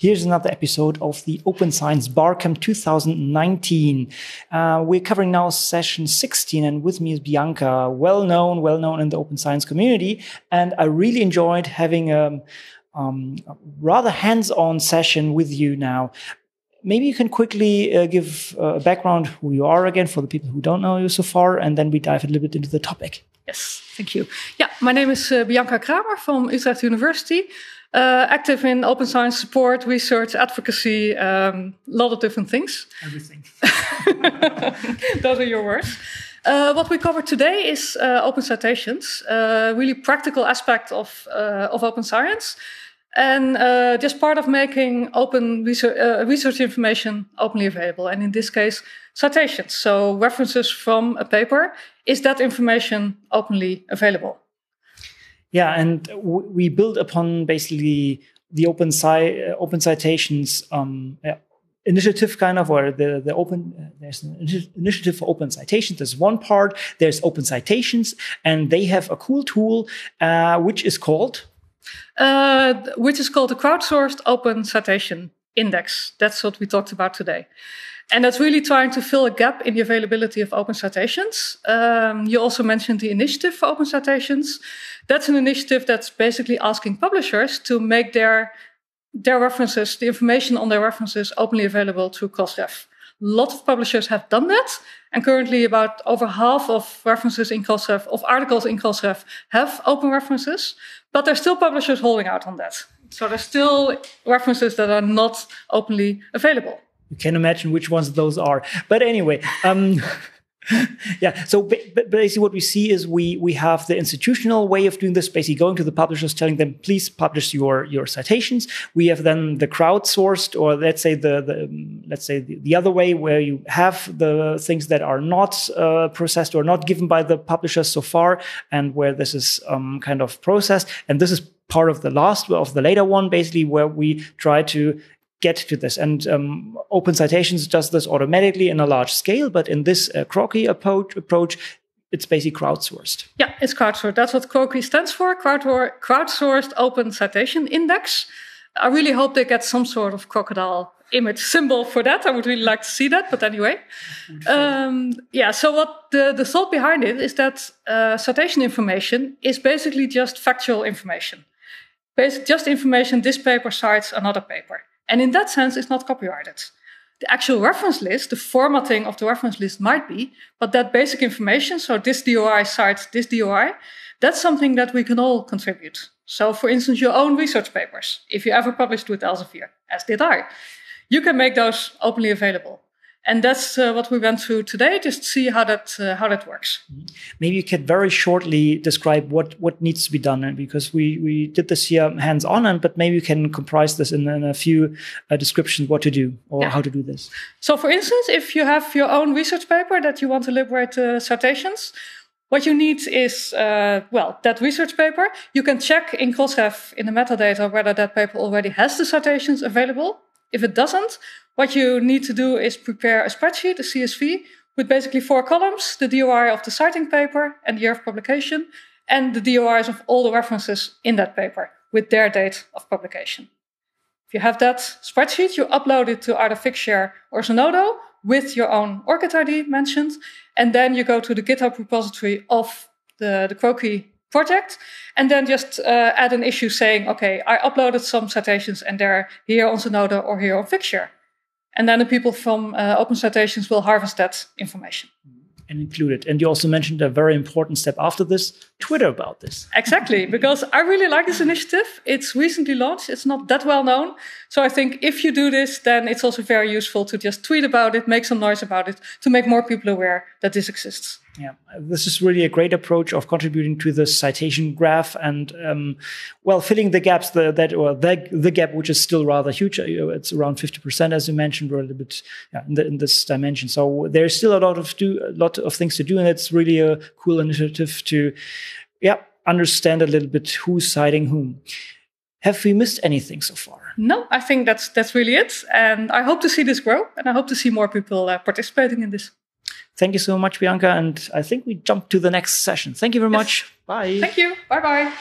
Here's another episode of the Open Science Barcamp 2019. Uh, we're covering now session 16, and with me is Bianca, well known, well known in the open science community. And I really enjoyed having a, um, a rather hands on session with you now. Maybe you can quickly uh, give uh, a background who you are again for the people who don't know you so far, and then we dive a little bit into the topic. Yes, thank you. Yeah, my name is uh, Bianca Kramer from Utrecht University. Uh, active in open science support, research, advocacy, a um, lot of different things. Everything. Those are your words. Uh, what we cover today is uh, open citations, uh, really practical aspect of, uh, of open science, and uh, just part of making open research, research information openly available. And in this case, citations, so references from a paper. Is that information openly available? Yeah, and we build upon basically the open sci- uh, open citations um, initiative kind of or the the open uh, there's an initiative for open citations there's one part. There's open citations and they have a cool tool uh, which is called? Uh, which is called the crowdsourced open citation index that's what we talked about today and that's really trying to fill a gap in the availability of open citations. Um, you also mentioned the initiative for open citations. That's an initiative that's basically asking publishers to make their their references, the information on their references, openly available through Crossref. A lot of publishers have done that, and currently about over half of references in Crossref, of articles in Crossref, have open references, but there's still publishers holding out on that. So there's still references that are not openly available you can imagine which ones those are. But anyway, um, yeah. So basically, what we see is we we have the institutional way of doing this. Basically, going to the publishers, telling them, please publish your your citations. We have then the crowdsourced, or let's say the, the let's say the, the, other way, where you have the things that are not uh, processed or not given by the publishers so far, and where this is um, kind of processed. And this is part of the last of the later one, basically, where we try to get to this. And um, Open Citations does this automatically in a large scale, but in this uh, CROCI approach, approach, it's basically crowdsourced. Yeah, it's crowdsourced. That's what CROCI stands for, Crowdsourced Open Citation Index. I really hope they get some sort of crocodile image symbol for that. I would really like to see that, but anyway. Um, yeah, so what the, the thought behind it is that uh, citation information is basically just factual information. Basic, just information this paper cites another paper. And in that sense, it's not copyrighted. The actual reference list, the formatting of the reference list might be, but that basic information, so this DOI cites this DOI, that's something that we can all contribute. So, for instance, your own research papers, if you ever published with Elsevier, as did I, you can make those openly available and that's uh, what we went through today just to see how that uh, how that works maybe you could very shortly describe what what needs to be done uh, because we we did this here hands on and but maybe you can comprise this in, in a few uh, descriptions what to do or yeah. how to do this so for instance if you have your own research paper that you want to liberate uh, citations what you need is, uh, well, that research paper. You can check in Crossref in the metadata whether that paper already has the citations available. If it doesn't, what you need to do is prepare a spreadsheet, a CSV, with basically four columns the DOI of the citing paper and the year of publication, and the DOIs of all the references in that paper with their date of publication. If you have that spreadsheet, you upload it to either Figshare or Zenodo with your own ORCID ID mentioned, and then you go to the GitHub repository of the, the CROCI project, and then just uh, add an issue saying, okay, I uploaded some citations and they're here on Zenodo or here on Figshare. And then the people from uh, Open Citations will harvest that information. And include it. And you also mentioned a very important step after this Twitter about this. Exactly, because I really like this initiative. It's recently launched, it's not that well known. So I think if you do this, then it's also very useful to just tweet about it, make some noise about it, to make more people aware that this exists. Yeah, this is really a great approach of contributing to the citation graph and, um, well, filling the gaps the, that or the, the gap, which is still rather huge. Uh, it's around fifty percent, as you mentioned, or a little bit yeah, in, the, in, this dimension. So there's still a lot of do a lot of things to do, and it's really a cool initiative to, yeah, understand a little bit who's citing whom. Have we missed anything so far? No, I think that's that's really it, and I hope to see this grow, and I hope to see more people uh, participating in this. Thank you so much, Bianca. And I think we jump to the next session. Thank you very yes. much. Bye. Thank you. Bye bye.